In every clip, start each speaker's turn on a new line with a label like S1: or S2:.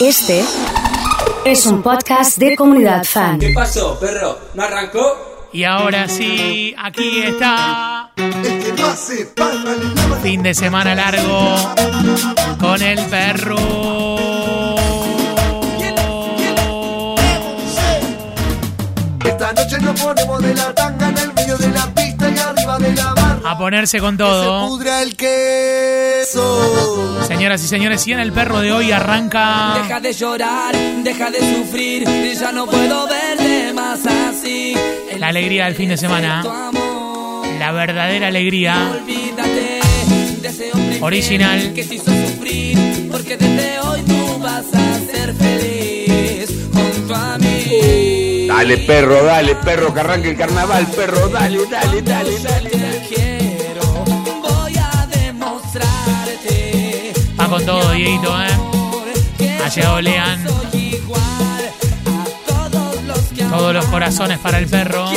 S1: Este es un podcast de comunidad fan.
S2: ¿Qué pasó, perro? ¿No arrancó?
S3: Y ahora sí, aquí está. Fin de semana largo con el perro.
S4: Esta noche nos ponemos de la tanga en el medio de la pista y arriba de la.
S3: A ponerse con
S4: Se
S3: todo.
S4: pudra el queso.
S3: Señoras y señores, y en el perro de hoy arranca.
S2: Deja de llorar, deja de sufrir, ya no puedo verte más así. El
S3: La alegría del fin de semana. La verdadera alegría.
S2: olvídate de ese hombre
S3: Original.
S2: que te hizo sufrir, porque desde hoy tú vas a ser feliz junto a mí.
S5: Dale, perro, dale, perro, que arranque el carnaval, perro, dale, dale, dale, dale.
S3: Con todo, Dieguito, ¿eh? Ha llegado Lean.
S2: Todos los
S3: corazones para el perro.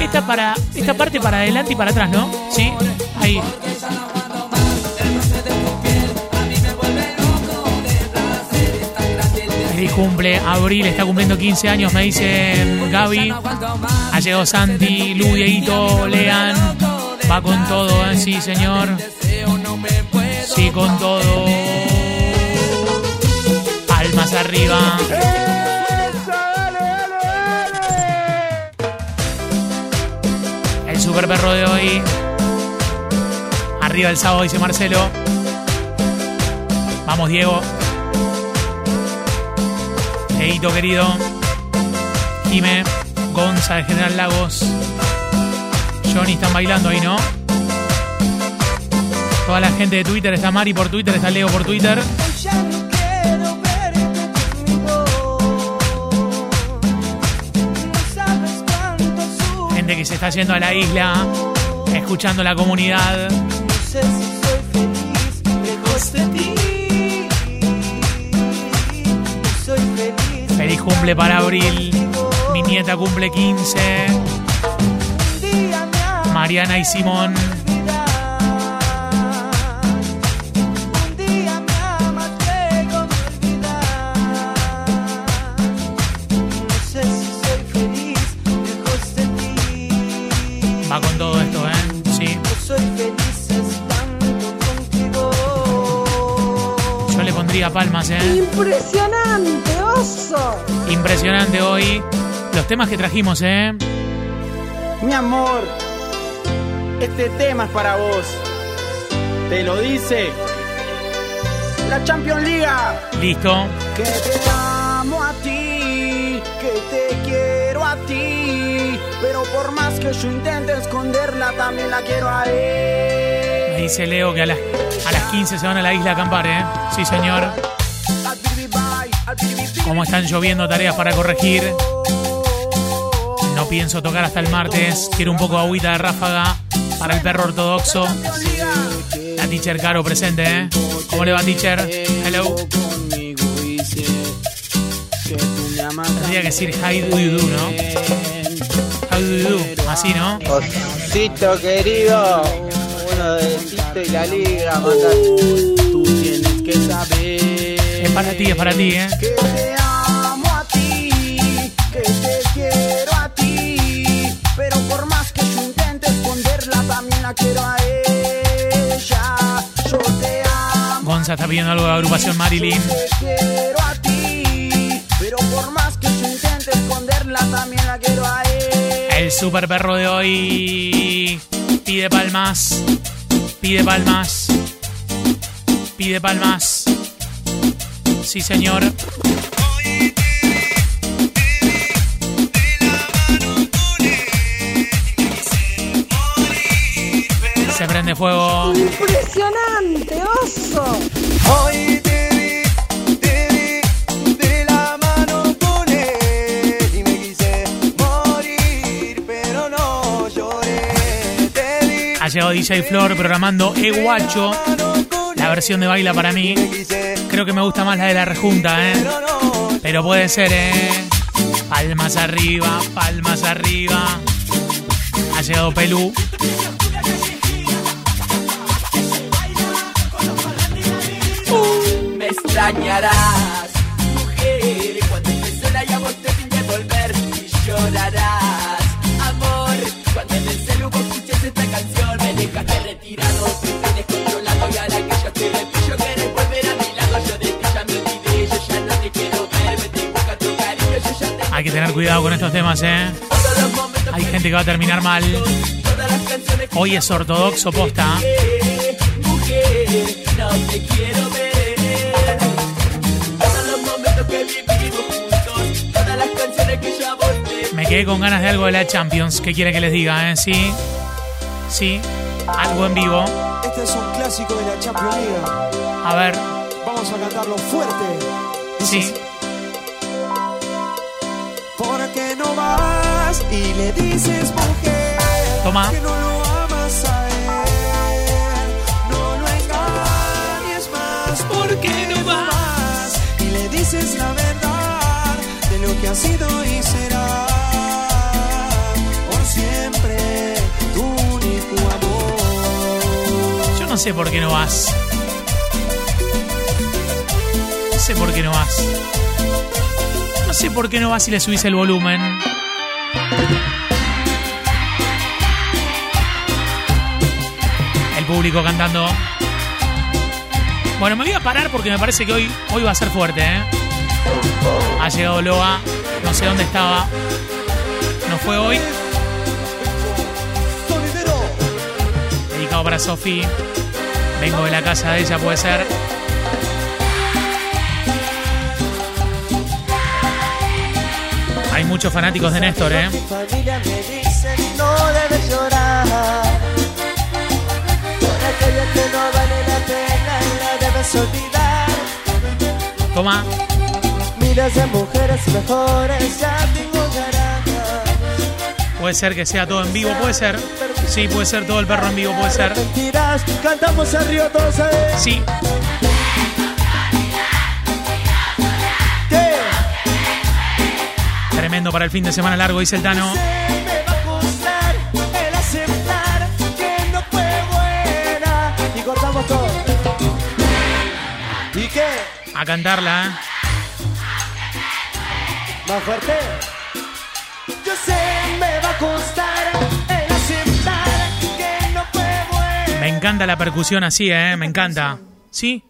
S3: Esta, para, esta parte para adelante y para atrás, ¿no? Sí, ahí. Cumple, Abril está cumpliendo 15 años, me dice Gaby.
S2: Aguanto más.
S3: Ha llegado Santi, Lu, Lean. Va con todo, ¿eh? Sí, señor. Sí, con todo. Palmas arriba. El super perro de hoy. Arriba el sábado, dice Marcelo. Vamos, Diego. Dieguito querido. Jime. Gonza de General Lagos. Johnny están bailando ahí, ¿no? Toda la gente de Twitter, está Mari por Twitter, está Leo por Twitter. Gente que se está yendo a la isla, escuchando la comunidad.
S4: Feliz
S3: cumple para Abril. Mi nieta cumple 15.
S4: Un día me amas.
S3: Mariana y Simón. Palmas, ¿eh?
S4: Impresionante, oso.
S3: Impresionante hoy. Los temas que trajimos, ¿eh?
S6: Mi amor, este tema es para vos. Te lo dice la Champions League.
S3: Listo.
S6: Que te amo a ti, que te quiero a ti. Pero por más que yo intente esconderla, también la quiero a él.
S3: Dice Leo que a las, a las 15 se van a la isla a acampar, ¿eh? Sí, señor. Como están lloviendo tareas para corregir. No pienso tocar hasta el martes. Quiero un poco de agüita de ráfaga para el perro ortodoxo. La teacher Caro presente, ¿eh? ¿Cómo le va, teacher? Hello. Tendría que decir how do you ¿no? How do you do. Así, ¿no?
S6: Osito querido, uno de Tito y la liga, mandar. Tú tienes que saber.
S3: Es para ti, es para ti, ¿eh?
S6: Que te amo a ti, que te quiero a ti. Pero por más que yo intente esconderla, también la quiero a ella. Yo te amo,
S3: Gonza está pidiendo algo de agrupación Marilyn.
S6: te quiero a ti. Pero por más que yo intente esconderla, también la quiero a ella.
S3: El super perro de hoy pide palmas. Pide palmas. Pide palmas. Sí, señor. Se prende fuego.
S4: Impresionante, oso.
S3: Llegado DJ Flor programando E Guacho. La versión de baila para mí. Creo que me gusta más la de la rejunta, ¿eh?
S7: pero
S3: puede ser, ¿eh? Palmas arriba, palmas arriba. Ha llegado Pelú.
S2: Me estoy extrañarás. Mujer, cuando estés sola y a vos te volver y llorarás.
S3: Tener cuidado con estos temas, ¿eh? Hay gente que va a terminar mal. Hoy es ortodoxo posta. Me quedé con ganas de algo de la Champions. ¿Qué quiere que les diga, eh? Sí. Sí. Algo en vivo.
S8: Este es un clásico de la Champions League.
S3: A ver.
S8: Vamos a cantarlo fuerte.
S3: Sí.
S8: Así. ¿Por qué no vas y le dices mujer
S3: Toma.
S8: que no lo amas a él? No lo engañes más. ¿Por qué no vas? Y le dices la verdad de lo que ha sido y será por siempre tu único amor.
S3: Yo no sé por qué no vas. No sé por qué no vas. No sé por qué no vas y le subís el volumen. El público cantando. Bueno, me voy a parar porque me parece que hoy, hoy va a ser fuerte, ¿eh? Ha llegado Loa, no sé dónde estaba. No fue hoy. Dedicado para Sofi. Vengo de la casa de ella, puede ser. Muchos fanáticos de Néstor, ¿eh?
S6: Mi familia me dice no debes llorar Por aquello que no vale la pena y la debes olvidar
S3: Toma,
S6: Miles de mujeres mejores ya tengo naranjas
S3: puede ser que sea todo en vivo, puede ser. Sí, puede ser todo el perro en vivo, puede ser.
S6: Cantamos río
S3: Sí, para el fin de semana largo, dice el Tano.
S6: Y cortamos todo ¿Y qué?
S3: A cantarla, ¿eh?
S6: Más fuerte. Yo sé, me va a costar el aceptar que no fue bueno.
S3: Me encanta la percusión así, ¿eh? Me encanta. ¿Sí?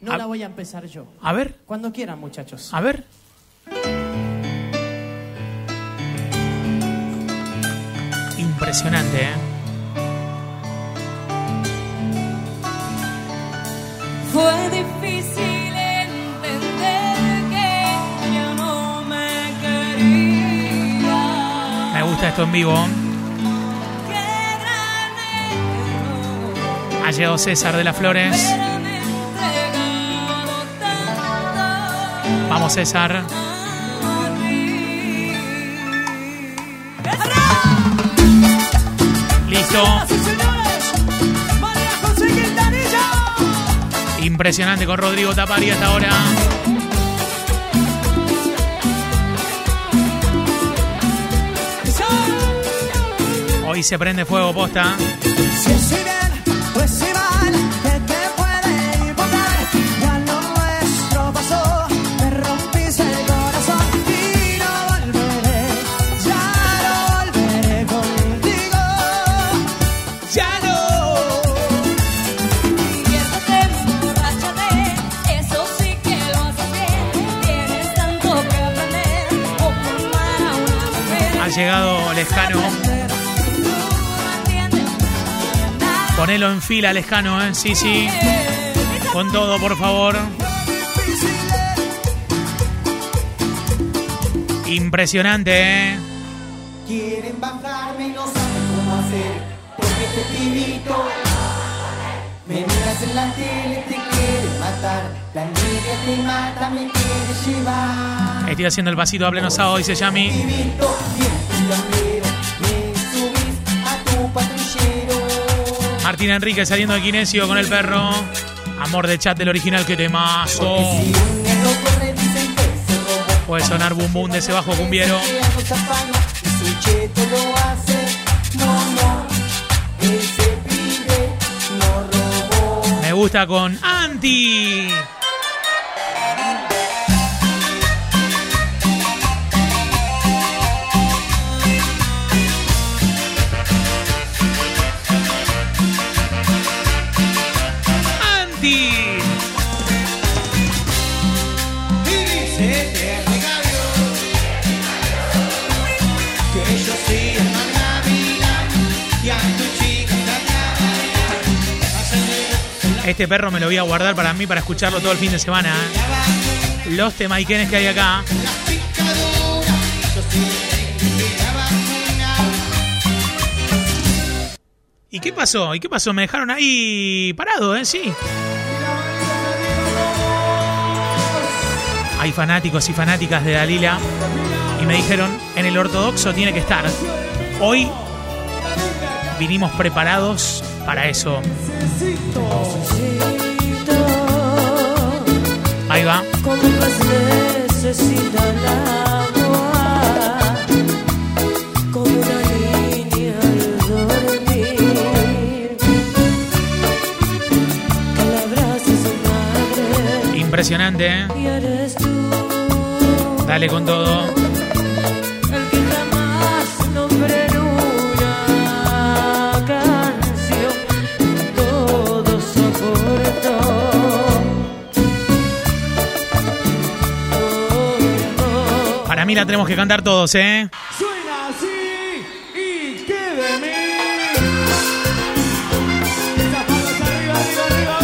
S9: No
S3: A-
S9: la voy a empezar yo.
S3: A ver,
S9: Cuando quieran, muchachos.
S3: a ver. Impresionante, ¿eh?
S10: Fue difícil entender que ya no me quería.
S3: Me gusta esto en vivo. Ha llegado César de las Flores. Vamos, César. Impresionante con Rodrigo Tapari hasta ahora. Hoy se prende fuego posta. Llegado Lescano. Ponelo en fila, Lescano, ¿eh? Sí, sí. Con todo, por favor. Impresionante, ¿eh?
S6: Quieren bajarme y no saben cómo hacer, porque este me miras en la tele, te quiere matar, la envidia te mata, me quiere llevar.
S3: Estoy haciendo el pasito a pleno sábado, dice Yami. Martín Enrique saliendo de Kinesio con el perro. Amor de chat del original, que temazo. Puede sonar bum bum de ese bajo cumbiero. Gusta con Anti. Este perro me lo voy a guardar para mí para escucharlo todo el fin de semana. ¿eh? Los temaiquenes que hay acá. ¿Y qué pasó? ¿Y qué pasó? Me dejaron ahí parado, ¿eh? Sí. Hay fanáticos y fanáticas de Dalila y me dijeron, en el ortodoxo tiene que estar. Hoy vinimos preparados para eso.
S10: Más necesita el agua, como una niña al dormir. Que la abrace su madre
S3: Impresionante, ¿eh? Dale con todo. La tenemos que cantar todos, ¿eh?
S11: Suena así y que de mí. Arriba, arriba,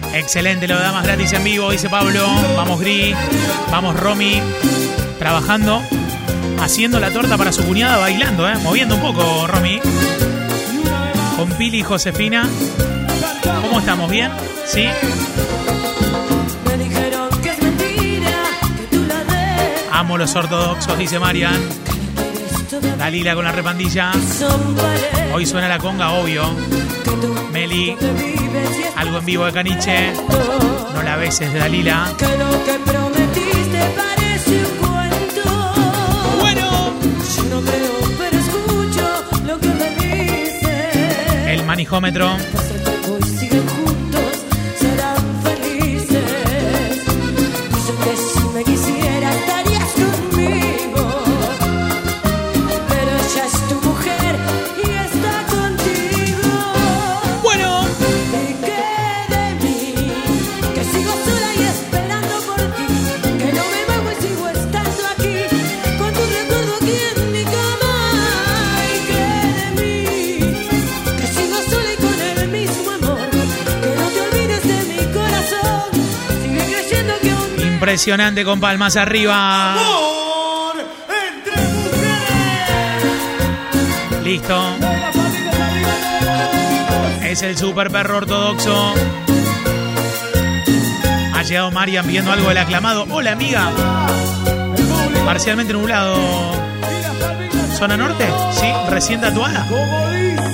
S11: arriba.
S3: Excelente, lo da más gratis en vivo, dice Pablo. Vamos Gris, vamos Romy, trabajando, haciendo la torta para su cuñada, bailando, ¿eh? moviendo un poco, Romy. Con Pili y Josefina. ¿Cómo estamos? ¿Bien? ¿Sí? Amo los ortodoxos, dice Marian. Dalila con la repandilla. Hoy suena la conga, obvio. Meli, algo en vivo de Caniche. No la beses de Dalila. Bueno.
S10: Yo no
S3: Impresionante con palmas arriba.
S11: Amor entre mujeres.
S3: Listo. Es el super perro ortodoxo. Ha llegado Marian pidiendo algo del aclamado. Hola, amiga. Parcialmente nublado. ¿Zona norte? Sí, recién tatuada.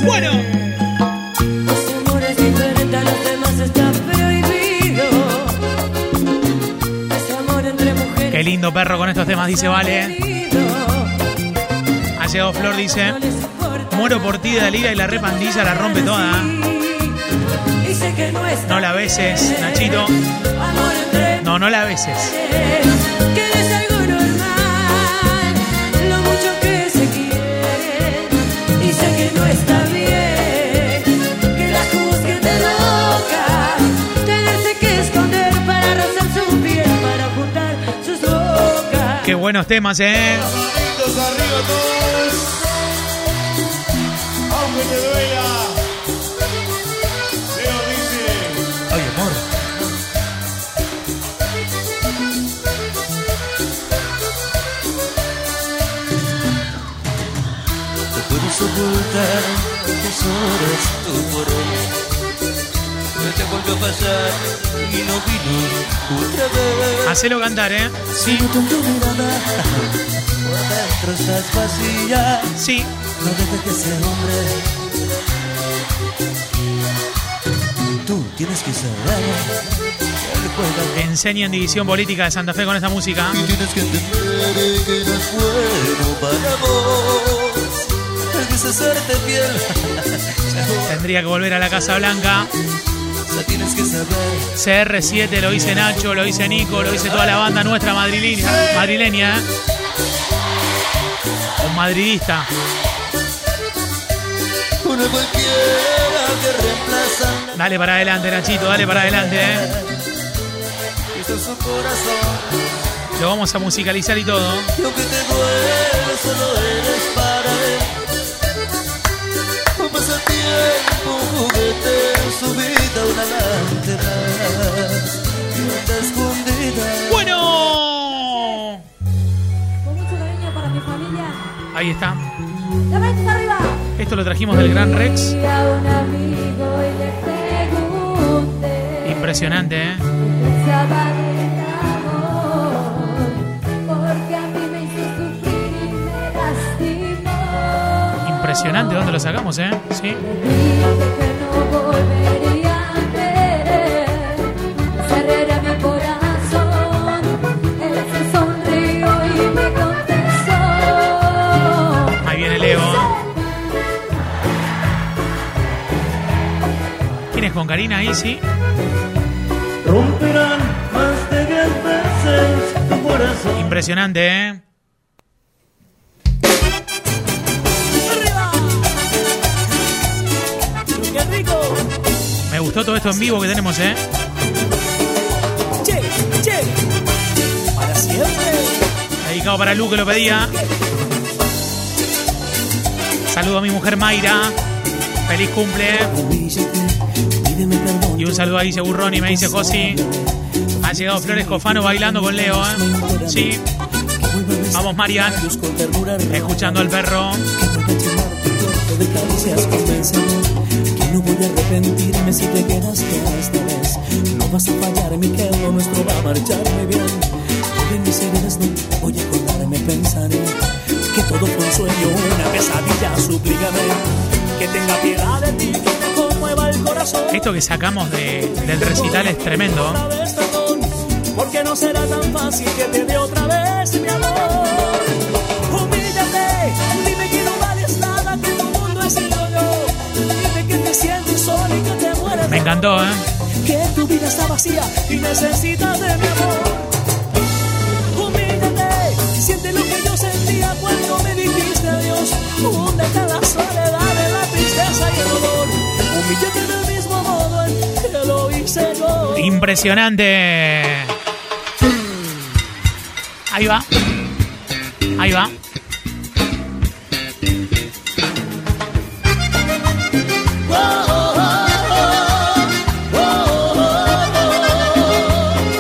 S3: Bueno. Perro con estos temas, dice Vale. Ha llegado Flor, dice. Muero por ti, Dalila, y la repandilla la rompe toda.
S10: No
S3: la beses. Nachito. No, no la beses. Buenos temas, ¿eh?
S11: Manitos arriba todos. Aunque te duela. Leo dice.
S3: Ay, amor.
S12: No puedes ocultar tus horas, tu por No te volvió a pasar y no vino otra vez.
S3: Hacelo cantar, ¿eh? Sí, sí.
S12: No dejes que ese hombre. Tú tienes que saber
S3: División Política de Santa Fe con esta música.
S12: Y tienes que entender que no es bueno para vos el deshacerte piel.
S3: Tendría que volver a la Casa Blanca.
S12: O sea, tienes que saber
S3: CR7 lo dice Nacho, lo dice Nico, lo dice toda la banda nuestra madrileña, madrileña ¿eh? Un madridista.
S12: que
S3: Dale para adelante, Nachito, dale para adelante, ¿eh?
S12: Es.
S3: Lo vamos a musicalizar y todo.
S12: Escondida.
S3: Bueno.
S13: Con mucho cariño para mi familia.
S3: Ahí está.
S13: ¡La mente arriba!
S3: Esto lo trajimos del Gran Rex. Impresionante, ¿eh? Impresionante. ¿Dónde lo sacamos, eh? Sí. Con Karina ahí? Sí.
S12: Romperán más de diez veces tu corazón.
S3: Impresionante, ¿eh?
S14: ¡Qué rico!
S3: Me gustó todo esto en vivo que tenemos, ¿eh?
S14: ¡Che, che! Para siempre.
S3: Dedicado para Lu que lo pedía. Saludo a mi mujer Mayra. Feliz cumple. Y un saludo a Dice Burrón y me dice Josi. Ha llegado Flores Cofano bailando con Leo, ¿eh? Sí. Vamos, Marian. Escuchando al perro.
S15: que no voy a arrepentirme si te quedas que esta vez no vas a fallarme que lo nuestro va a marcharme bien hoy en mis heridas no voy a acordarme pensaré que todo fue un sueño una pesadilla suplícame que tenga piedad de ti que te
S3: Esto que sacamos de- del recital es tremendo.
S15: porque no será tan fácil que te dé otra vez mi amor humíllate dime que no vales nada que tu mundo he sido yo dime que te sientes solo y que te mueres
S3: Me encantó, ¿eh?
S15: que tu vida está vacía y necesitas de mi amor.
S3: Impresionante. Ahí va. Ahí va.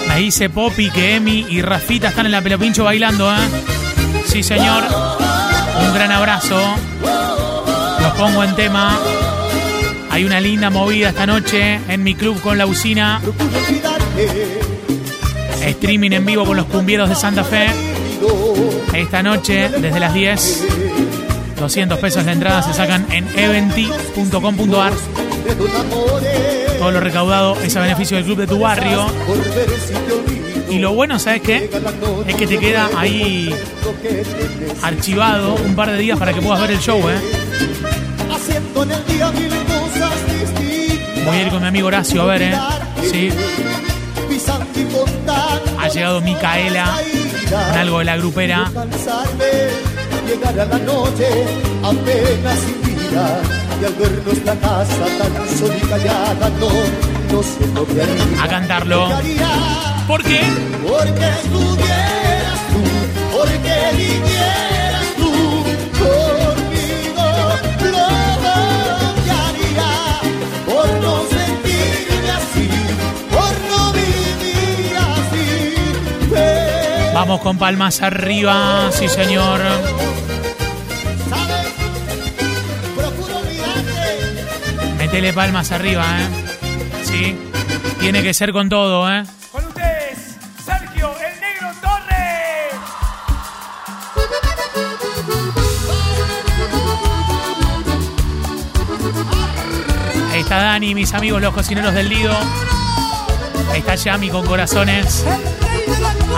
S3: Me dice Poppy que Emi y Rafita están en la pelopincho bailando, ¿eh? Sí, señor. Un gran abrazo. Los pongo en tema. Hay una linda movida esta noche en mi club con la usina. Streaming en vivo con los cumbieros de Santa Fe. Esta noche, desde las 10. 200 pesos la entrada se sacan en eventi.com.ar. Todo lo recaudado es a beneficio del club de tu barrio. Y lo bueno, ¿sabes qué? Es que te queda ahí archivado un par de días para que puedas ver el show, ¿eh? Voy a ir con mi amigo Horacio a ver, ¿eh? Sí. Ha llegado Micaela con algo de la grupera.
S16: llegar a la noche apenas vida y al casa tan sola y callada no, no sé lo que haría.
S3: A cantarlo. ¿Por qué?
S16: Porque estuvieras tú, porque vinieras
S3: Vamos con palmas arriba, sí señor. Métele palmas arriba, ¿eh? Sí. Tiene que ser con todo, ¿eh?
S11: Con ustedes, Sergio el Negro Torres.
S3: Ahí está Dani, mis amigos los cocineros del Lido. Ahí está Yami con corazones.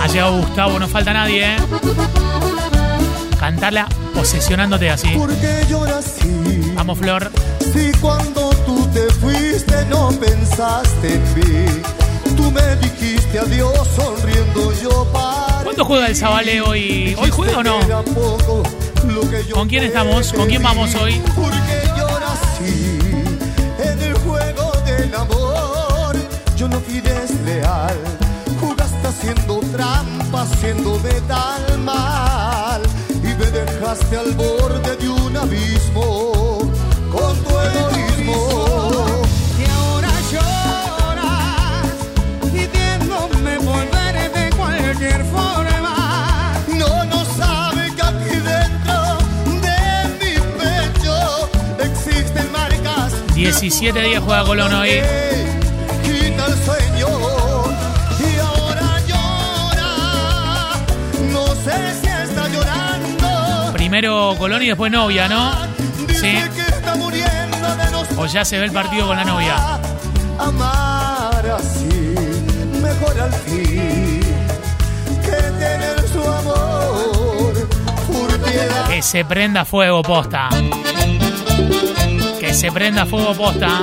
S3: Ha llegado Gustavo, no falta nadie, ¿eh? Cantarla posesionándote así.
S16: Porque así.
S3: Vamos, Flor.
S16: Si cuando tú te fuiste no pensaste en mí, tú me dijiste adiós sonriendo yo para.
S3: ¿Cuándo juega el Zabale hoy? ¿Hoy juega o no?
S16: Poco
S3: ¿Con quién estamos? ¿Con quién vamos hoy?
S16: Porque así en el juego del amor. Yo no fui desleal, haciendo trampa, haciendo de tal mal y me dejaste al borde de un abismo con tu egoísmo.
S3: Y ahora lloras pidiéndome volver
S16: de cualquier forma. No, no sabe que aquí dentro de mi pecho existen marcas. 17 días juega Colón hoy.
S3: Primero Colón y después novia, ¿no? Sí. O ya se ve el partido con la novia.
S16: Amar así, mejor al fin que tener su amor por piedad.
S3: Que se prenda fuego posta. Que se prenda fuego posta.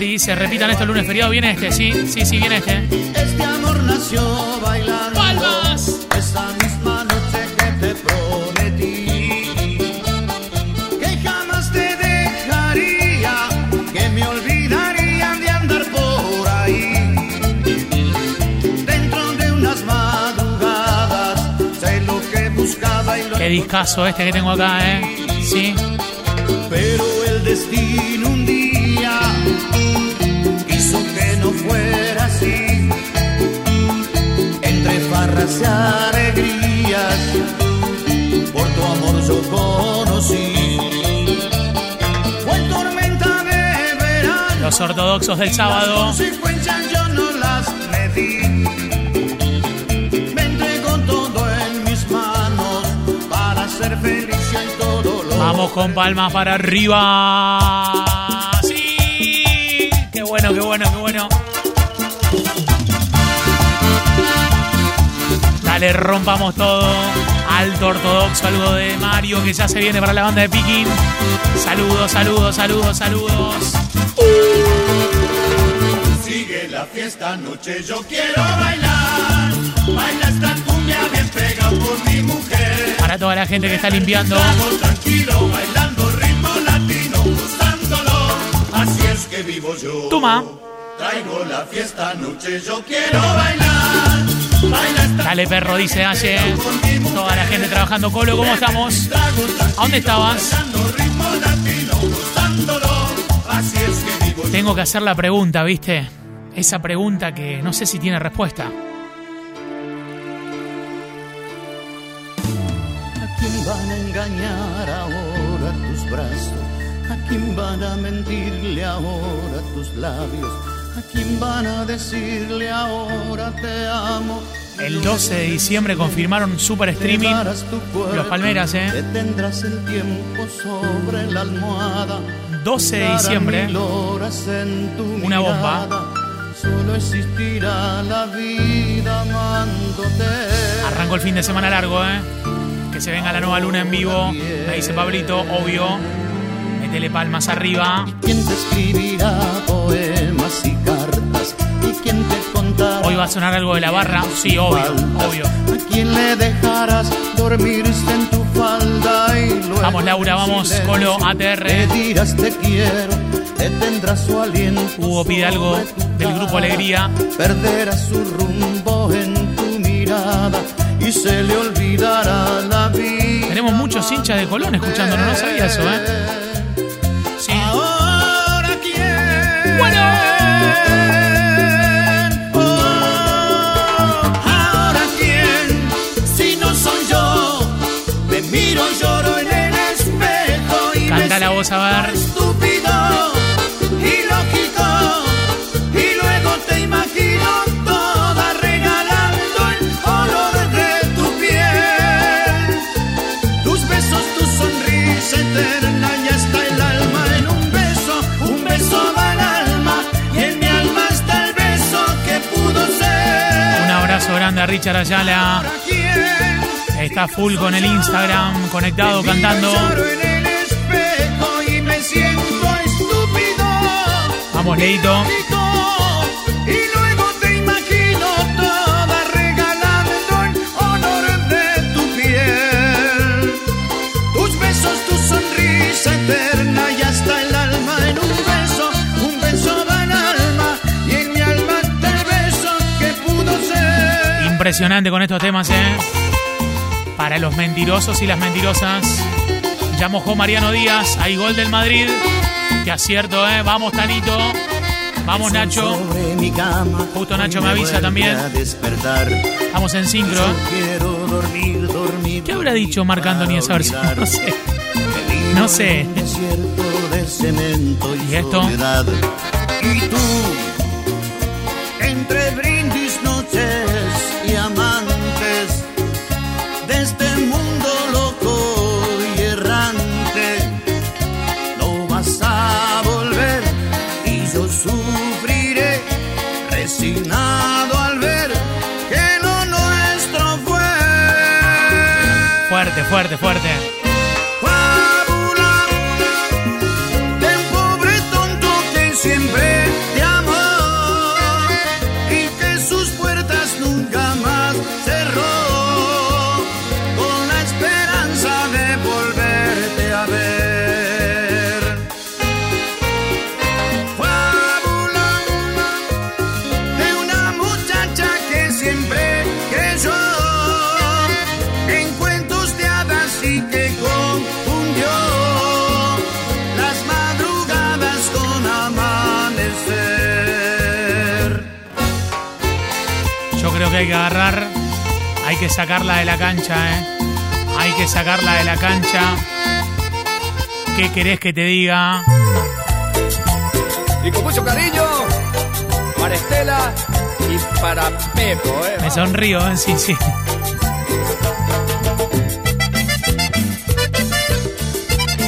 S3: Mari dice, repitan esto el lunes feriado. ¿Viene este? Sí, sí, sí, viene este.
S6: este amor nació bailando.
S3: ¡Palmas!
S6: Esa misma noche que te prometí que jamás te dejaría, que me olvidaría de andar por ahí. Dentro de unas madrugadas sé lo que buscaba y lo
S3: Qué discazo este que tengo acá, ¿eh? Sí.
S6: pero el destino Y alegrías, por tu amor yo conocí. Fue tormenta de verano.
S3: Los ortodoxos del sábado.
S6: Consecuencias yo no las medí. Me entrego todo en mis manos para ser feliz en todo lo
S3: Vamos con palmas para arriba. Dale, rompamos todo. Alto ortodoxo, algo de Mario que ya se viene para la banda de Piquín. Saludos, saludos, saludos, saludos.
S6: Sigue la fiesta anoche, yo quiero bailar. Baila esta cumbia bien pega por mi mujer.
S3: Para toda la gente que está limpiando.
S6: Estamos tranquilo, bailando ritmo latino, gozándolo. Así es que vivo yo.
S3: Toma.
S6: Traigo la fiesta anoche, yo quiero bailar.
S3: Dale, perro, dice Aye. Toda la gente trabajando. Colo, ¿cómo estamos? ¿A dónde estabas? Tengo que hacer la pregunta, ¿viste? Esa pregunta que no sé si tiene respuesta.
S6: ¿A quién van a engañar ahora tus brazos? ¿A quién van a mentirle ahora tus labios? ¿A quién van a decirle ahora te amo?
S3: El 12 de diciembre confirmaron super streaming. Los Palmeras, ¿eh?
S6: Detendrás el tiempo sobre la almohada.
S3: 12 de diciembre. Una bomba.
S6: Solo existirá la vida amándote.
S3: Arrancó el fin de semana largo, ¿eh? Que se venga la nueva luna en vivo. Me dice Pablito, obvio. Métele palmas arriba.
S6: ¿Quién te escribirá poemas y cartas? ¿Y quién te contará?
S3: Hoy va a sonar algo de la barra. Sí, obvio, obvio.
S6: ¿A quién le dejarás dormirse en tu falda y luego
S3: Vamos, Laura, vamos,
S6: silencio
S3: Colo, ATR.
S6: dirás te quiero, detendrá su aliento.
S3: Hugo pide algo del grupo. Alegría.
S6: Perderá su rumbo en tu mirada y se le olvidará la vida.
S3: Tenemos muchos hinchas de Colón escuchándonos, no sabía eso, ¿eh? Ver.
S6: estúpido y lógico. Y luego te imagino toda regalando el olor de tu piel. Tus besos, tu sonrisa eterna y hasta el alma en un beso. Un beso va al alma y en mi alma está el beso que pudo ser.
S3: Un abrazo grande a Richard Ayala. Está full con el Instagram, conectado, cantando. Vamos, Leito.
S6: Y luego te imagino toda regalando el honor de tu piel. Tus besos, tu sonrisa eterna y hasta el alma en un beso. Un beso va al alma y en mi alma está el beso que pudo ser.
S3: Impresionante con estos temas, ¿eh? Para los mentirosos y las mentirosas. Ya mojó Mariano Díaz. Hay gol del Madrid. Qué acierto, ¿eh? Vamos, Tanito. Vamos, Nacho. Justo Nacho me avisa también. Estamos en sincro. ¿Qué habrá dicho Marc Anthony esa versión? No sé. No sé.
S6: ¿Y
S3: esto? Fuerte, fuerte, hay que agarrar, hay que sacarla de la cancha, ¿eh? Hay que sacarla de la cancha. ¿Qué querés que te diga?
S17: Y con mucho cariño, para Estela y para Pepo, ¿eh?
S3: Me sonrío, ¿eh? Sí, sí.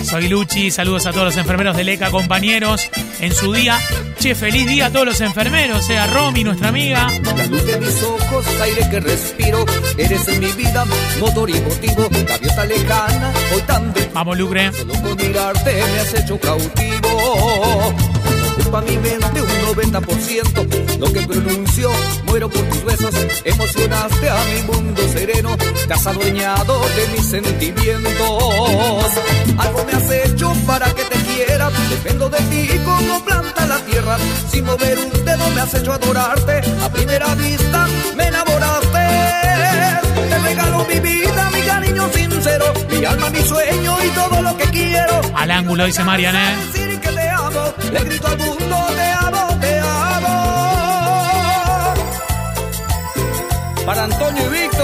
S3: Soy Luchi, saludos a todos los enfermeros del ECA, compañeros, en su día. Che, feliz día a todos los enfermeros, eh, a Romy, nuestra amiga.
S17: La luz de mis ojos, aire que respiro, eres en mi vida, motor y motivo, gaviota lejana, hoy tan de
S3: Vamos, Lucre.
S17: Solo con mirarte me has hecho cautivo. Ocupa mi mente un 90%. Lo que pronuncio, muero por tus besos. Emocionaste a mi mundo sereno. Te has adueñado de mis sentimientos. Algo me has hecho para que te quiera. Dependo de ti como planta la tierra. Sin mover un dedo me has hecho adorarte. A primera vista me enamoraste. Te regalo mi vida, mi cariño sincero. Mi alma, mi sueño y todo lo que quiero.
S3: Al ángulo, dice Marian, ¿eh?
S17: Decir que te amo, le grito al mundo, te amo, te amo. Para Antonio y Víctor,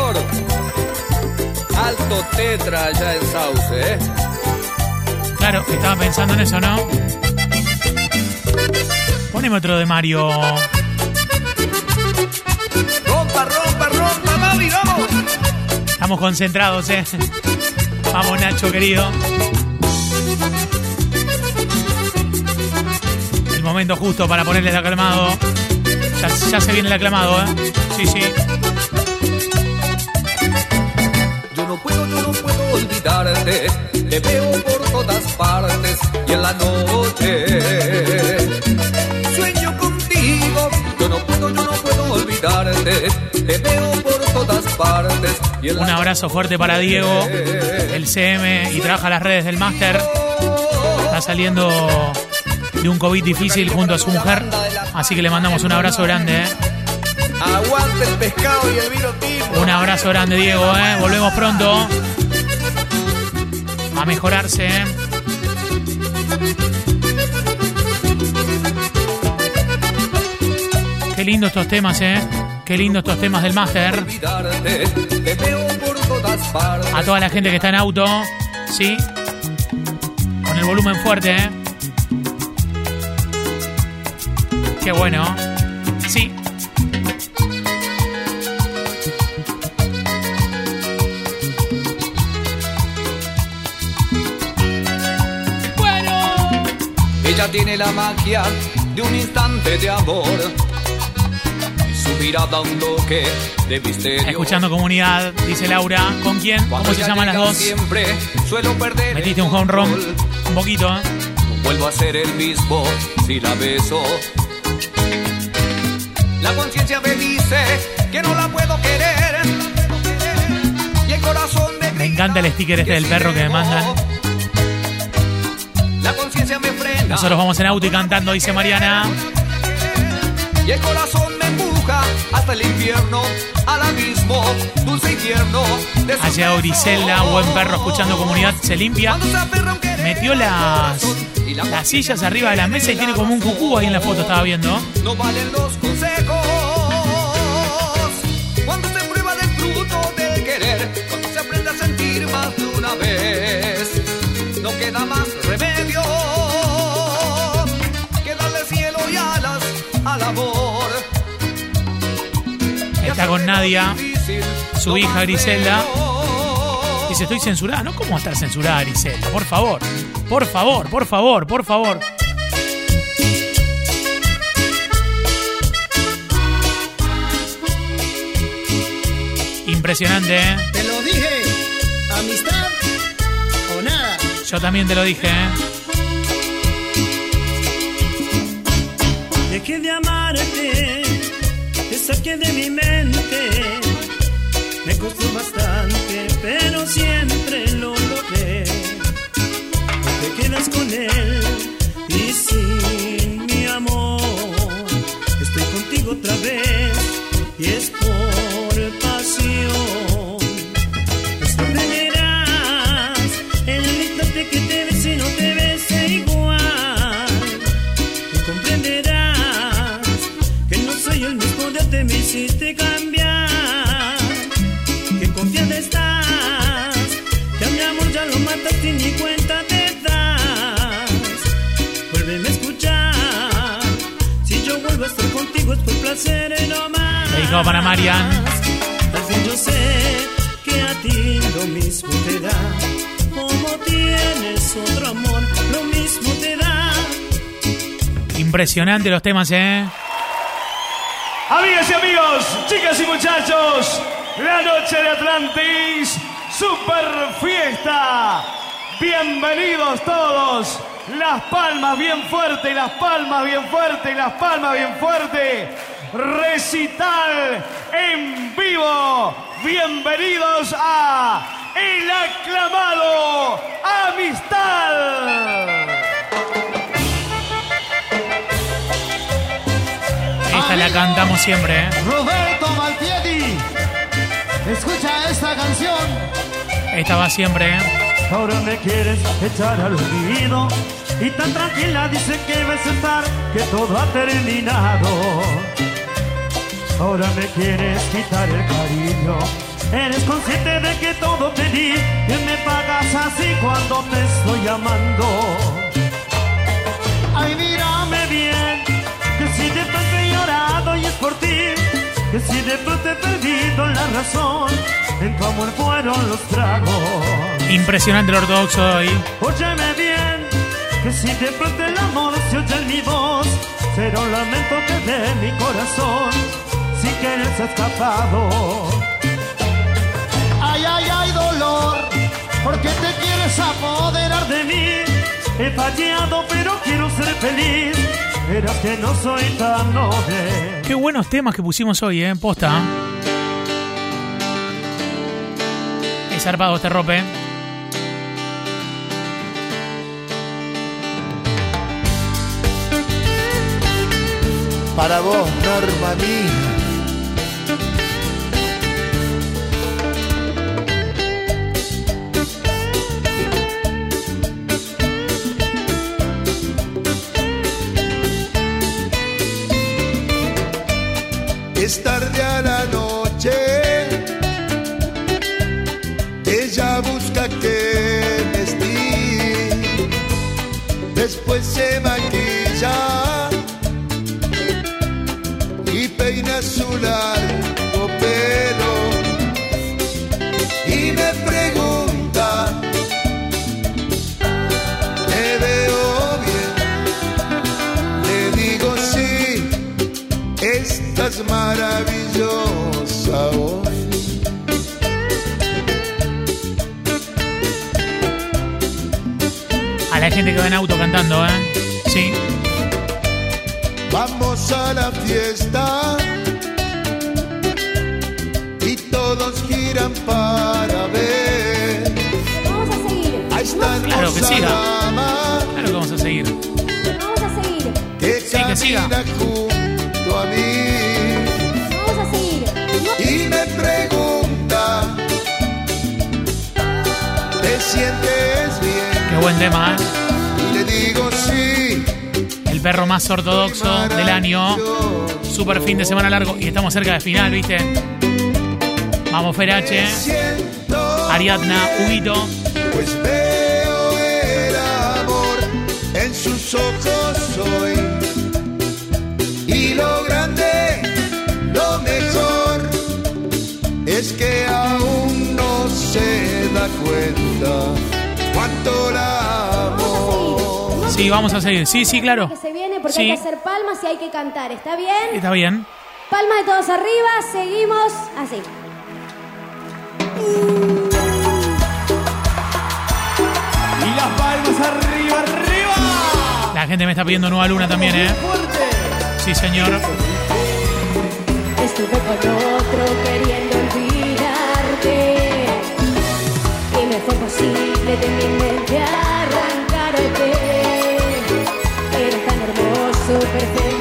S17: alto tetra ya en Sauce, ¿eh?
S3: Claro, estaba pensando en eso, ¿no? Poneme otro de Mario.
S17: Rompa, rompa, rompa, mami, vamos.
S3: Estamos concentrados, ¿eh? Vamos, Nacho, querido. El momento justo para ponerle el aclamado. Ya, ya se viene el aclamado, ¿eh? Sí, sí.
S17: Olvidarte. Te veo por todas partes y en la noche sueño contigo. Yo no puedo, yo no puedo olvidarte. Te veo por todas partes y en
S3: Un abrazo fuerte para Diego, el CM y trabaja las redes del máster. Está saliendo de un COVID difícil junto a su mujer. Así que le mandamos un abrazo grande, ¿eh?
S17: Aguante el pescado y el vino tinto.
S3: Un abrazo grande, Diego, ¿eh? Volvemos pronto. Mejorarse, ¿eh? Qué lindo estos temas, ¿eh? Qué lindo estos temas del máster. A toda la gente que está en auto, ¿sí? Con el volumen fuerte, ¿eh? Qué bueno. Sí.
S17: Ella tiene la magia de un instante de amor. Y su mirada un toque de misterio.
S3: Escuchando comunidad, dice Laura. ¿Con quién? ¿Cómo
S17: Cuando
S3: se llaman las dos?
S17: Siempre suelo perder.
S3: Metiste un home run. Un poquito, ¿eh?
S17: No vuelvo a ser el mismo si la beso. La conciencia me dice que no la puedo querer. Y el corazón me
S3: Me encanta el sticker este del perro que me mandan.
S17: La conciencia me frena.
S3: Nosotros vamos en auto y cantando, dice Mariana.
S17: Y el corazón me empuja hasta el infierno, al abismo, dulce infierno. besos.
S3: Griselda, buen perro escuchando comunidad, se limpia. Metió las, las sillas arriba de la mesa y tiene como un cucú ahí en la foto, estaba viendo.
S17: No valen los
S3: Está con Nadia, su hija Griselda. Dice, estoy censurada. No, ¿cómo estar censurada Griselda? Por favor, por favor, por favor, por favor. Impresionante, ¿eh?
S18: Te lo dije, amistad o nada.
S3: Yo también te lo dije, ¿eh?
S9: Dejé de amarte, te saqué de mi mente. Me costó bastante, pero siempre lo logré. Te quedas con él y sin mi amor. Estoy contigo otra vez y es por pasión.
S3: Para Marian.
S9: Al fin yo sé que a ti lo mismo te da. Como tienes otro amor, lo mismo te da.
S3: Impresionante los temas, ¿eh?
S11: Amigas y amigos, chicas y muchachos, la noche de Atlantis, super fiesta. Bienvenidos todos. Las palmas bien fuerte, las palmas bien fuerte, las palmas bien fuerte. Recital en vivo. Bienvenidos a el aclamado Amistad.
S3: Esta la cantamos siempre, ¿eh?
S16: Roberto Malpiedi, escucha esta canción.
S3: Esta va siempre, ¿eh?
S9: Ahora me quieres echar al olvido y tan tranquila dice que vas a estar, que todo ha terminado. Ahora me quieres quitar el cariño. Eres consciente de que todo te di y me pagas así cuando te estoy llamando. Ay, mírame bien, que si de pronto he llorado y es por ti, que si de pronto he perdido la razón, en tu amor fueron los tragos.
S3: Impresionante el ortodoxo hoy.
S9: Óyeme bien, que si de pronto el amor se oye en mi voz, será un lamento que de mi corazón, quieres escapado.
S16: Ay, ay, ay, dolor, porque te quieres
S9: apoderar de mí. He fallado, pero quiero ser feliz. Verás que no soy tan noble.
S3: Qué buenos temas que pusimos hoy, ¿eh? Posta. Es zarpado este rope.
S16: Para vos, Norma mía.
S3: ¿Eh? Sí.
S16: Vamos a la fiesta y todos giran para ver.
S10: Vamos a seguir.
S16: Ahí está
S3: Claro que siga.
S16: dama
S3: Claro que vamos a seguir.
S10: Vamos a seguir.
S16: que
S3: Sí, que siga.
S16: junto a mí
S10: Vamos a seguir.
S16: y me pregunta, ¿te sientes bien?
S3: Qué buen tema, ¿eh?
S16: digo sí.
S3: El perro más ortodoxo del año. Super fin de semana largo y estamos cerca del final, ¿viste? Vamos, Ferache. Ariadna, Huguito.
S16: Pues veo el amor en sus ojos hoy. Y lo grande, lo mejor, es que aún no se da cuenta cuánto la
S3: Sí, vamos a seguir. Sí, sí, claro.
S10: Que se viene porque
S3: Sí.
S10: hay que hacer palmas y hay que cantar. ¿Está bien?
S3: Está bien.
S10: Palma de todos arriba. Seguimos así.
S11: Y las palmas arriba, arriba.
S3: La gente me está pidiendo Nueva Luna también, ¿eh? Sí, señor.
S10: Estuve con otro queriendo olvidarte Y me fue posible de mi mente hermoso,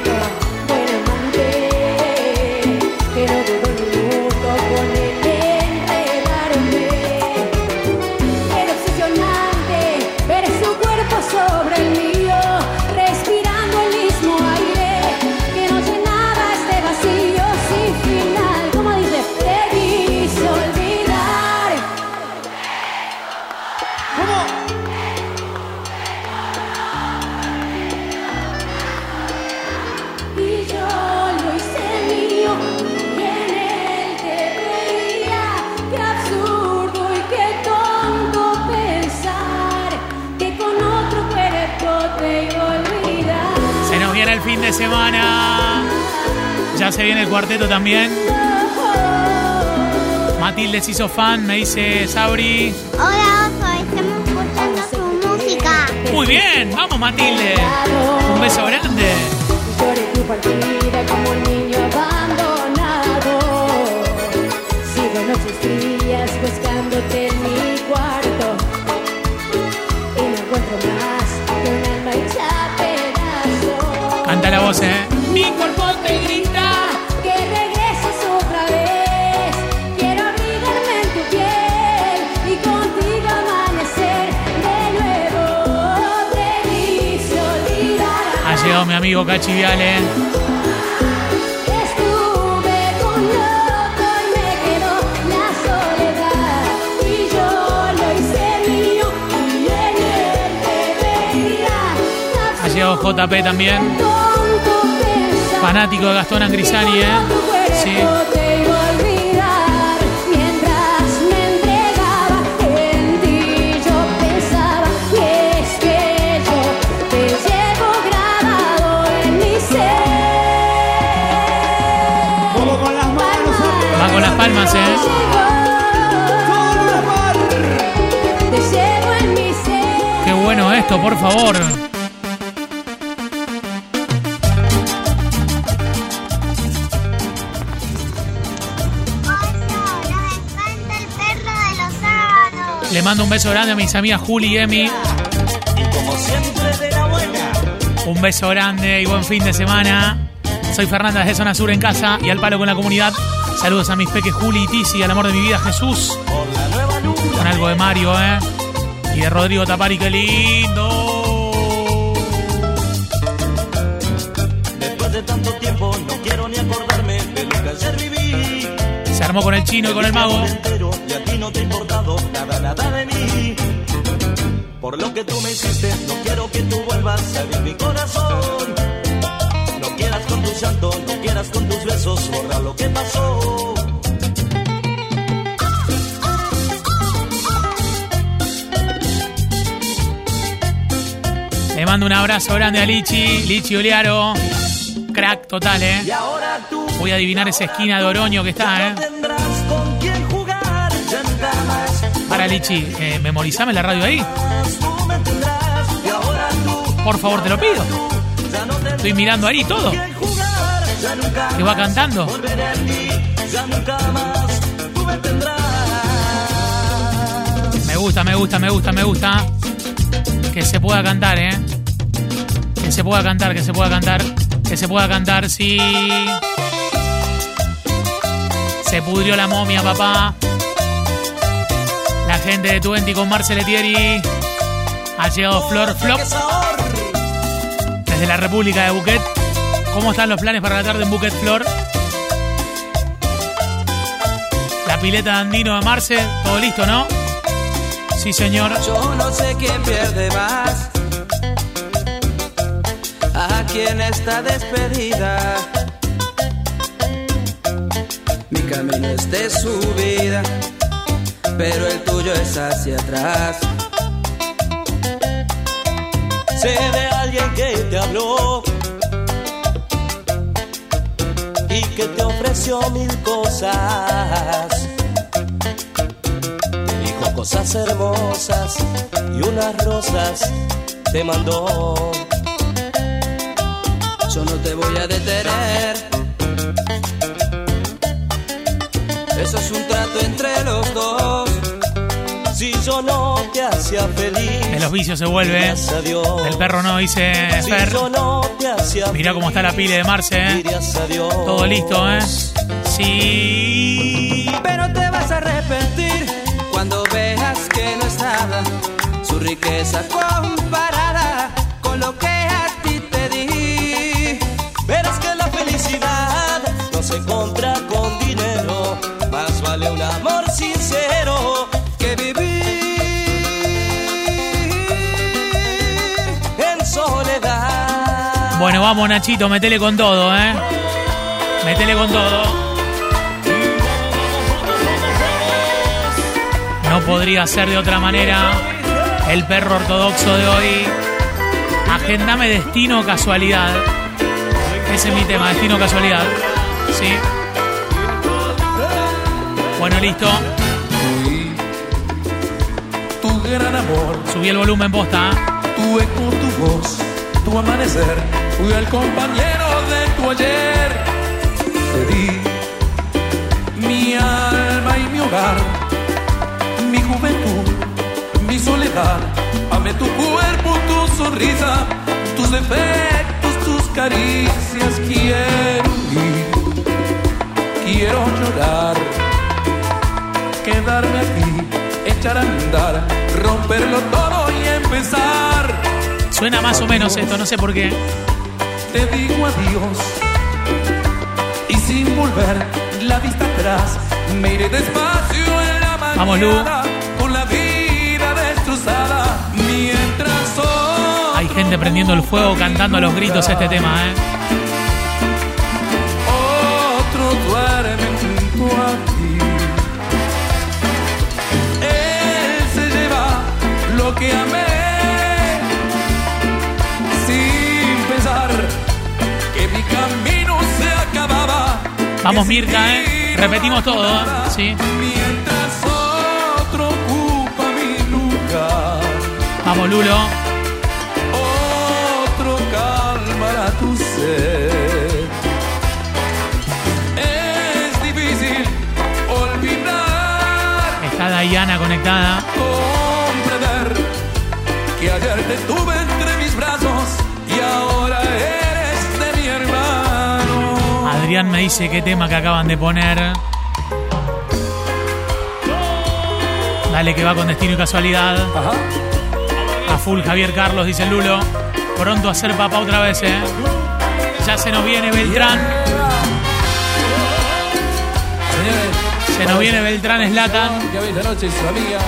S3: Ya se viene el cuarteto también. Matilde se hizo fan, me dice Sabri.
S19: Hola, Oso, estamos escuchando su música.
S3: Muy bien, vamos Matilde. Un beso grande.
S10: Lloré tu partida como un niño abandonado. Sigo noches frías buscándote en mi cuarto. Y no encuentro más que un alma hecha pedazos.
S3: Canta la voz, ¿eh?
S10: Mi cuerpo te grita él te veía.
S3: Ha llegado JP también. Fanático de Gastón Angrisani, ¿eh? Sí. ¿Eh? Qué bueno esto, por favor. Le mando un beso grande a mis amigas Juli y Emi. Un beso grande y buen fin de semana. Soy Fernanda de Zona Sur en casa y al palo con la comunidad. Saludos a mis peques Juli y Tizi, al amor de mi vida Jesús. Con algo de Mario, ¿eh? Y de Rodrigo Tapari, qué lindo.
S12: Después de tanto tiempo no quiero ni acordarme de lo que ayer viví.
S3: Se armó con el chino y con el mago.
S12: Entero, y a ti no te ha importado nada, nada de mí. Por lo que tú me hiciste, no quiero que tú vuelvas a abrir mi corazón. No quieras con tu llanto, no quieras con tus besos, borra lo que pasó.
S3: Le mando un abrazo grande a Lichi, Lichi Oliaro. Crack total, ¿eh?
S12: Y ahora tú
S3: Voy a adivinar esa esquina de Oroño que está, ¿eh? Para Lichi, eh, memorizame la radio ahí. Por favor, te lo pido. Estoy mirando ahí todo.
S12: que
S3: va cantando.
S12: Me
S3: gusta, me gusta, me gusta, me gusta. Que se pueda cantar, ¿eh? Que se pueda cantar, que se pueda cantar. Que se pueda cantar, sí. Se pudrió la momia, papá. La gente de Twenty con Marceletieri. Ha llegado Flor Flop. Desde la República de Buquet. ¿Cómo están los planes para la tarde en Buquet Flor? La pileta de Andino de Marce. Todo listo, ¿no? Sí, señor.
S20: Yo no sé quién pierde más. A quién está despedida. Mi camino es de subida, pero el tuyo es hacia atrás.
S12: Sé de habló y que te ofreció mil cosas. Te dijo cosas hermosas y unas rosas te mandó.
S20: Yo no te voy a detener. Eso es un trato entre los dos.
S12: Si yo no te hacía feliz,
S3: De los vicios se vuelve. El perro no, dice Fer. Mira cómo está la pile de Marce, ¿eh? Todo listo, ¿eh? Sí.
S20: Pero te vas a arrepentir cuando veas que no es nada su riqueza comparada
S3: Bueno, vamos, Nachito, metele con todo, ¿eh? Metele con todo. No podría ser de otra manera. El perro ortodoxo de hoy. Agendame destino casualidad. Ese es mi tema, destino casualidad. Sí. Bueno, listo.
S21: Tu gran amor,
S3: Subí el volumen, posta. ¿eh?
S21: tu eco, tu voz, tu amanecer. Fui el compañero de tu ayer. Te di mi alma y mi hogar, mi juventud, mi soledad. Amé tu cuerpo, tu sonrisa, tus defectos, tus caricias. Quiero ir, quiero llorar, quedarme aquí, echar a andar, romperlo todo y empezar.
S3: Suena más o menos esto, no sé por qué.
S21: Te digo adiós y sin volver la vista atrás me iré despacio en la mañana
S3: Vamos, Lu.
S21: con la vida destrozada mientras otro
S3: Hay gente prendiendo el fuego, cantando a los gritos este tema, ¿eh?
S21: otro duerme junto a ti. Él se lleva lo que amé camino se acababa.
S3: Vamos, Mirta, ¿eh? Repetimos todo, ¿eh? Sí.
S21: Mientras otro ocupa mi lugar,
S3: Vamos, Lulo.
S21: otro calmará tu sed. Es difícil olvidar,
S3: Está Dayana conectada.
S21: comprender que ayer te tuve
S3: Adrián me dice qué tema que acaban de poner. Dale que va con destino y casualidad. A full Javier Carlos, dice Lulo. Pronto a ser papá otra vez, ¿eh? Ya se nos viene Beltrán. Se nos viene Beltrán Slatan.
S21: Ya ves la noche su amiga.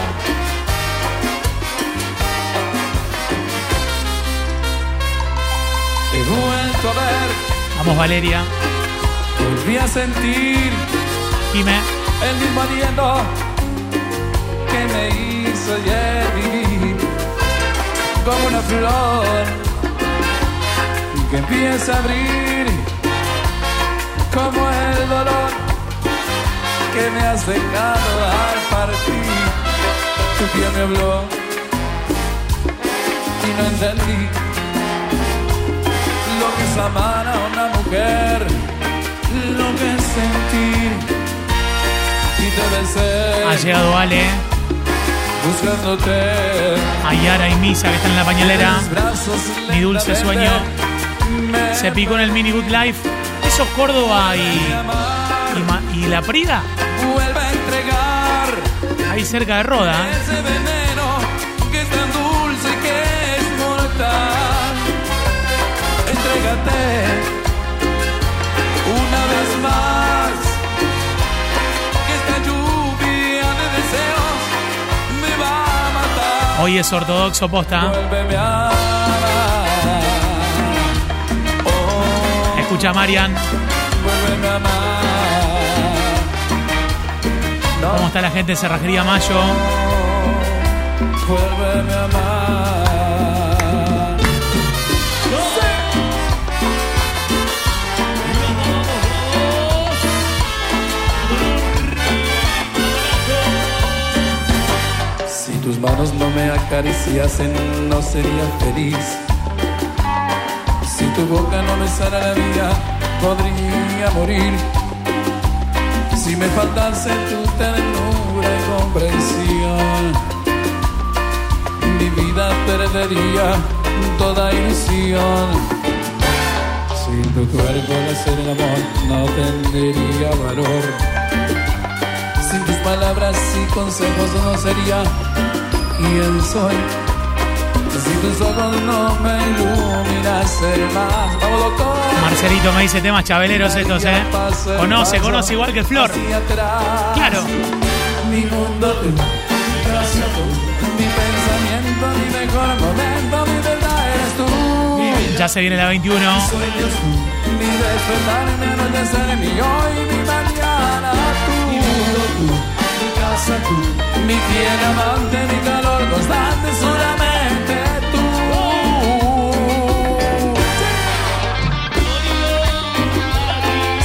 S21: He vuelto a ver,
S3: Vamos, Valeria.
S21: Volví a sentir el mismo aliento que me hizo ayer vivir como una flor que empieza a abrir como el dolor que me has dejado al partir. Tu piel me habló y no entendí lo que es amar a una mujer, lo que sentir y te besé
S3: Ha llegado Ale.
S21: buscándote.
S3: A Yara y Misa que están en la pañalera. Mi dulce sueño. Se picó en el Mini Good Life. Eso es Córdoba y, y, y La Prida.
S21: Vuelve a entregar
S3: Ahí cerca de Roda. ¿eh?
S21: ese
S3: Hoy es ortodoxo posta. Escucha Marian. ¿Cómo está la gente de Cerrajería Mayo?
S21: Vuélveme a amar.
S4: Acariciasen no sería feliz. Si tu boca no besara la vida, podría morir. Si me faltase tu ternura y comprensión, mi vida perdería toda ilusión. Sin tu cuerpo de hacer el amor no tendría valor. Palabras y consejos no sería quien soy. Si tus ojos no me iluminasen más, vamos.
S3: Marcelito me dice temas chabeleros estos, ¿eh? Conoce, conoce igual que Flor. Claro.
S4: Mi mundo tú, mi casa tú, mi pensamiento, mi mejor momento, mi verdad eres tú.
S3: Ya se viene la 21.
S4: Mis sueños tú, mi despertar, mi anochecer, mi hoy, mi mañana tú, mi fiel amante, mi calor constante, solamente tú.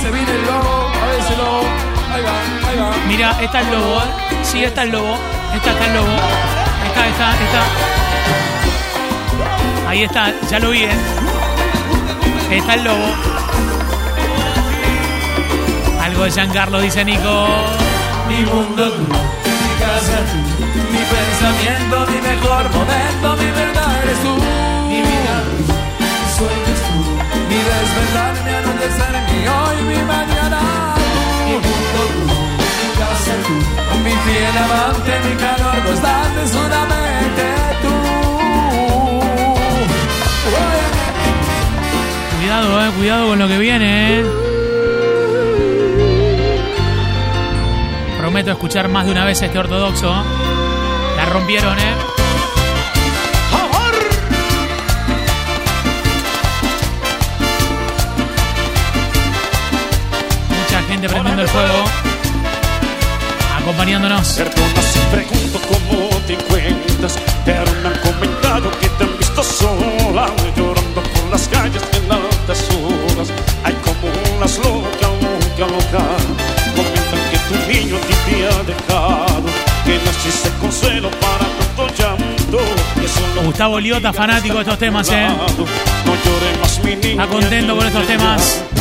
S4: Se viene el lobo, a ver ese lobo, ahí va, ahí va.
S3: Mira, está el lobo, ¿eh? Sí, está el lobo. Esta está el lobo. Está, está, está. Ahí está, ya lo vi, ¿eh? Está el lobo. Algo de Giancarlo, dice Nico.
S4: Mi mundo tú, mi casa tú, mi pensamiento, mi mejor momento, mi verdad eres tú. Mi vida tú, mis sueños tú, mi despertar, mi anochecer, mi hoy, mi mañana tú. Mi mundo tú, mi casa tú, mi fiel amante, mi calor constante, solamente tú.
S3: Cuidado, eh, cuidado con lo que viene, eh. Prometo escuchar más de una vez este ortodoxo. La rompieron, eh. Mucha gente prendiendo el fuego. Acompañándonos.
S22: Perdona si pregunto cómo te encuentras, pero me han comentado que te han visto sola,
S3: Gustavo Liota, fanático de estos temas, eh. Está contento con estos temas.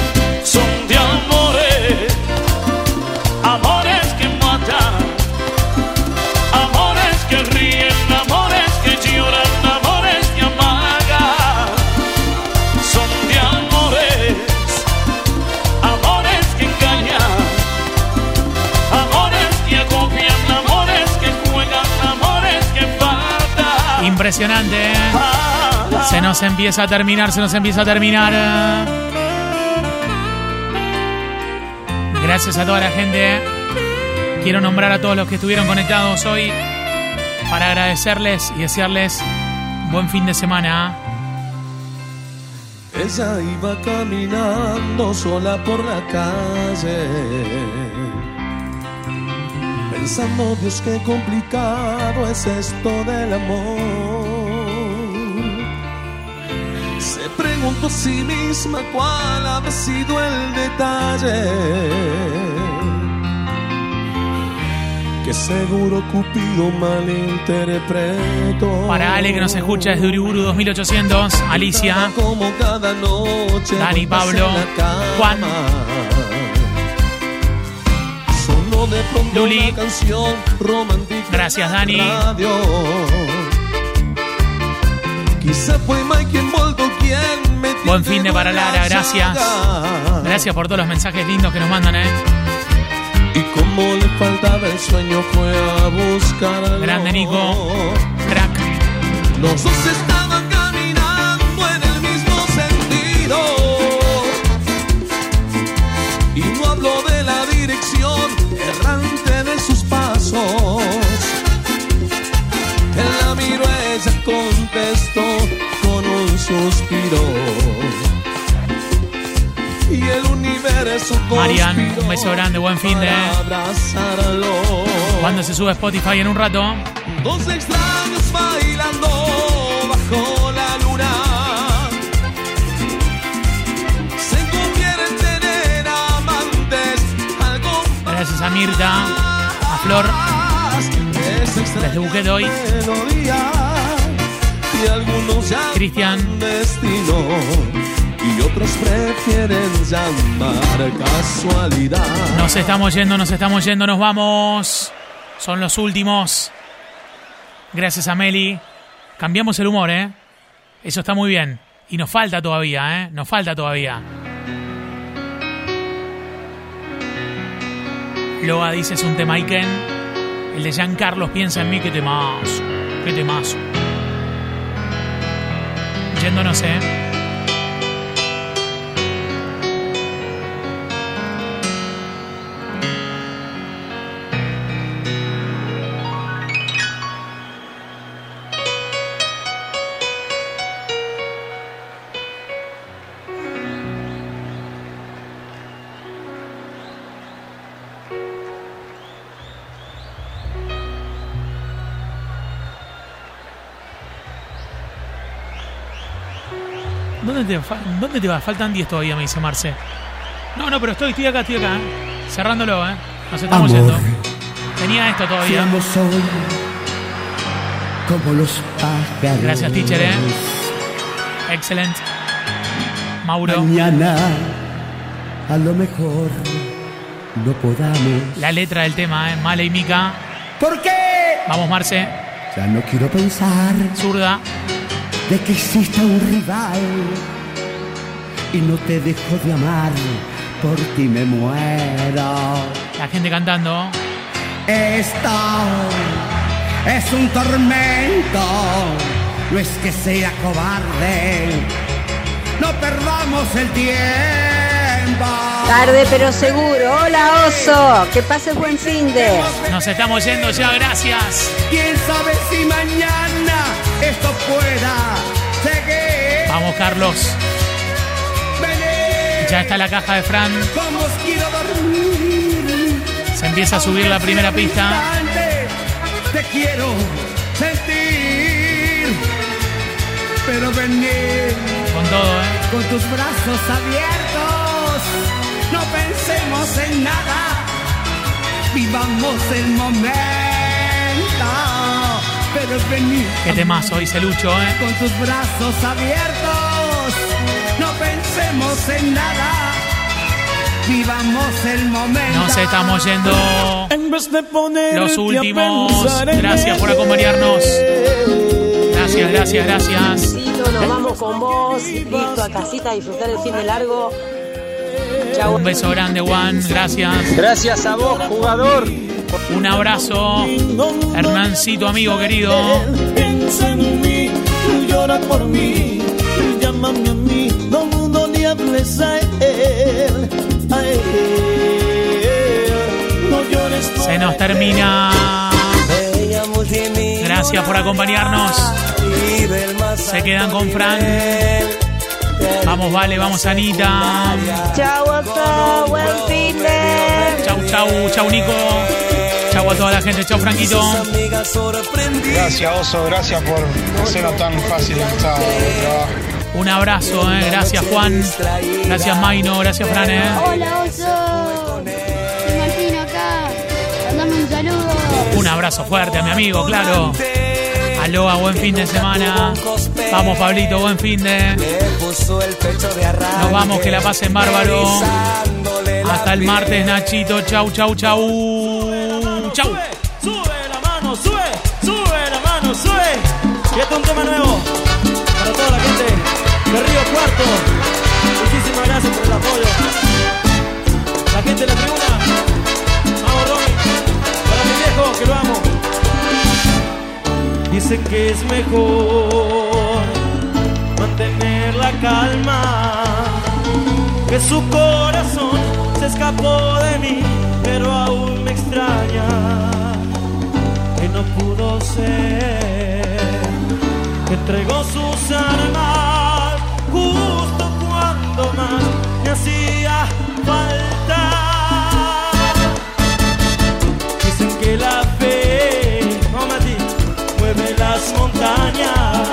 S3: Impresionante, eh. Se nos empieza a terminar, se nos empieza a terminar. Gracias a toda la gente. Quiero nombrar a todos los que estuvieron conectados hoy para agradecerles y desearles buen fin de semana.
S4: Ella iba caminando sola por la calle, pensando, Dios, qué complicado es esto del amor. Se preguntó a sí misma cuál había sido el detalle. Que seguro Cupido malinterpretó.
S3: Para Ale que nos escucha desde Uriburu 2800, Alicia,
S4: Como cada noche
S3: Dani, Pablo. Juan.
S4: Sonó de pronto
S3: Luli.
S4: una canción romántica
S3: Gracias, Dani.
S4: radio. Quizá fue Mike quien volto quien
S3: Buen fin de para Lara, gracias. Gracias por todos los mensajes lindos que nos mandan, eh.
S4: Y como le faltaba el sueño fue a buscar
S3: Grande Nico. Crack.
S4: Los dos
S3: Marian, un beso grande, buen fin de. Cuando se sube Spotify en un rato.
S4: Dos extraños bailando bajo la luna se convierten en amantes. Algo
S3: Gracias a Mirta, a Flor, desde Buquet hoy. Cristian.
S21: Otros prefieren llamar casualidad.
S3: Nos estamos yendo, nos estamos yendo, nos vamos. Son los últimos. Gracias a Meli. Cambiamos el humor, ¿eh? Eso está muy bien. Y nos falta todavía, ¿eh? Nos falta todavía. Loa dice es un tema Iken. El de Jean Carlos piensa en mí, qué temazo. Qué temazo. Yéndonos, ¿eh? Te, ¿Dónde te va? Faltan 10 todavía, me dice Marce. No, no, pero estoy, estoy acá, estoy acá. ¿eh? Cerrándolo, ¿eh? Nos estamos
S23: Amor.
S3: yendo. Tenía esto todavía.
S23: Seamos hoy como los pájaros.
S3: Gracias, teacher, ¿eh? Excelente. Mauro.
S23: Mañana a lo mejor no podamos.
S3: La letra del tema, ¿eh? Male y Mica.
S23: ¿Por qué?
S3: Vamos, Marce.
S23: Ya no quiero pensar
S3: Zurda.
S23: de que exista un rival y no te dejo de amar. Por ti me muero.
S3: La gente cantando.
S23: Esto es un tormento. No es que sea cobarde. No perdamos el tiempo.
S24: Tarde pero seguro. Hola oso. Que pases buen fin de.
S3: Nos estamos yendo ya, gracias.
S23: ¿Quién sabe si mañana esto pueda seguir?
S3: Vamos, Carlos. Ya está la caja de Fran. Se empieza a subir la primera pista.
S23: Te quiero sentir. Pero venir
S3: Con todo, ¿eh?
S23: con tus brazos abiertos. No pensemos en nada. Vivamos el momento. Pero venir
S3: Qué temazo, dice Lucho, ¿eh?
S23: con tus brazos abiertos. No pensemos en nada. Vivamos el momento.
S3: Nos estamos yendo.
S21: En vez de
S3: Los últimos. Gracias por acompañarnos. Gracias, gracias, gracias.
S24: Nos vamos con vos. Listo a casita a disfrutar el fin de largo.
S3: Un beso grande, Juan. Gracias.
S25: Gracias a vos, jugador.
S3: Un abrazo. Hernancito, amigo querido.
S21: Piensa en mí, llora por mí, llámame a mí, le hables a él, a él. No llores por
S3: Se nos termina. Gracias por acompañarnos. Se quedan con Fran. Vamos, vale, vamos, Anita.
S24: Chau oso. Buen fin de.
S3: Chau, chau, chau, Nico. Chau a toda la gente. Chau, Franquito.
S26: Gracias, Oso, gracias por hacerlo tan fácil el trabajo.
S3: Un abrazo, eh. Gracias, Juan. Gracias, Maino. Gracias, Fran, eh.
S19: Hola, oso. Soy Martín acá. Mandame un saludo.
S3: Un abrazo fuerte a mi amigo, claro. Aloha, buen fin de semana. Vamos, Pablito, buen fin de. Nos vamos, que la pasen bárbaro. Hasta el martes, Nachito. Chau, chau, chau. Chau.
S11: Sube la mano, sube, sube la mano, sube. Y este es un tema nuevo de Río Cuarto. Muchísimas gracias por el apoyo. La gente de la tribuna. Vamos, Romy. Para mi viejo, que lo amo. Dice que es mejor mantener la calma. Que su corazón se escapó de mí, pero aún me extraña. Que no pudo ser, que entregó sus armas cuando más me hacía falta. Dicen que la fe, mamá, mueve las montañas.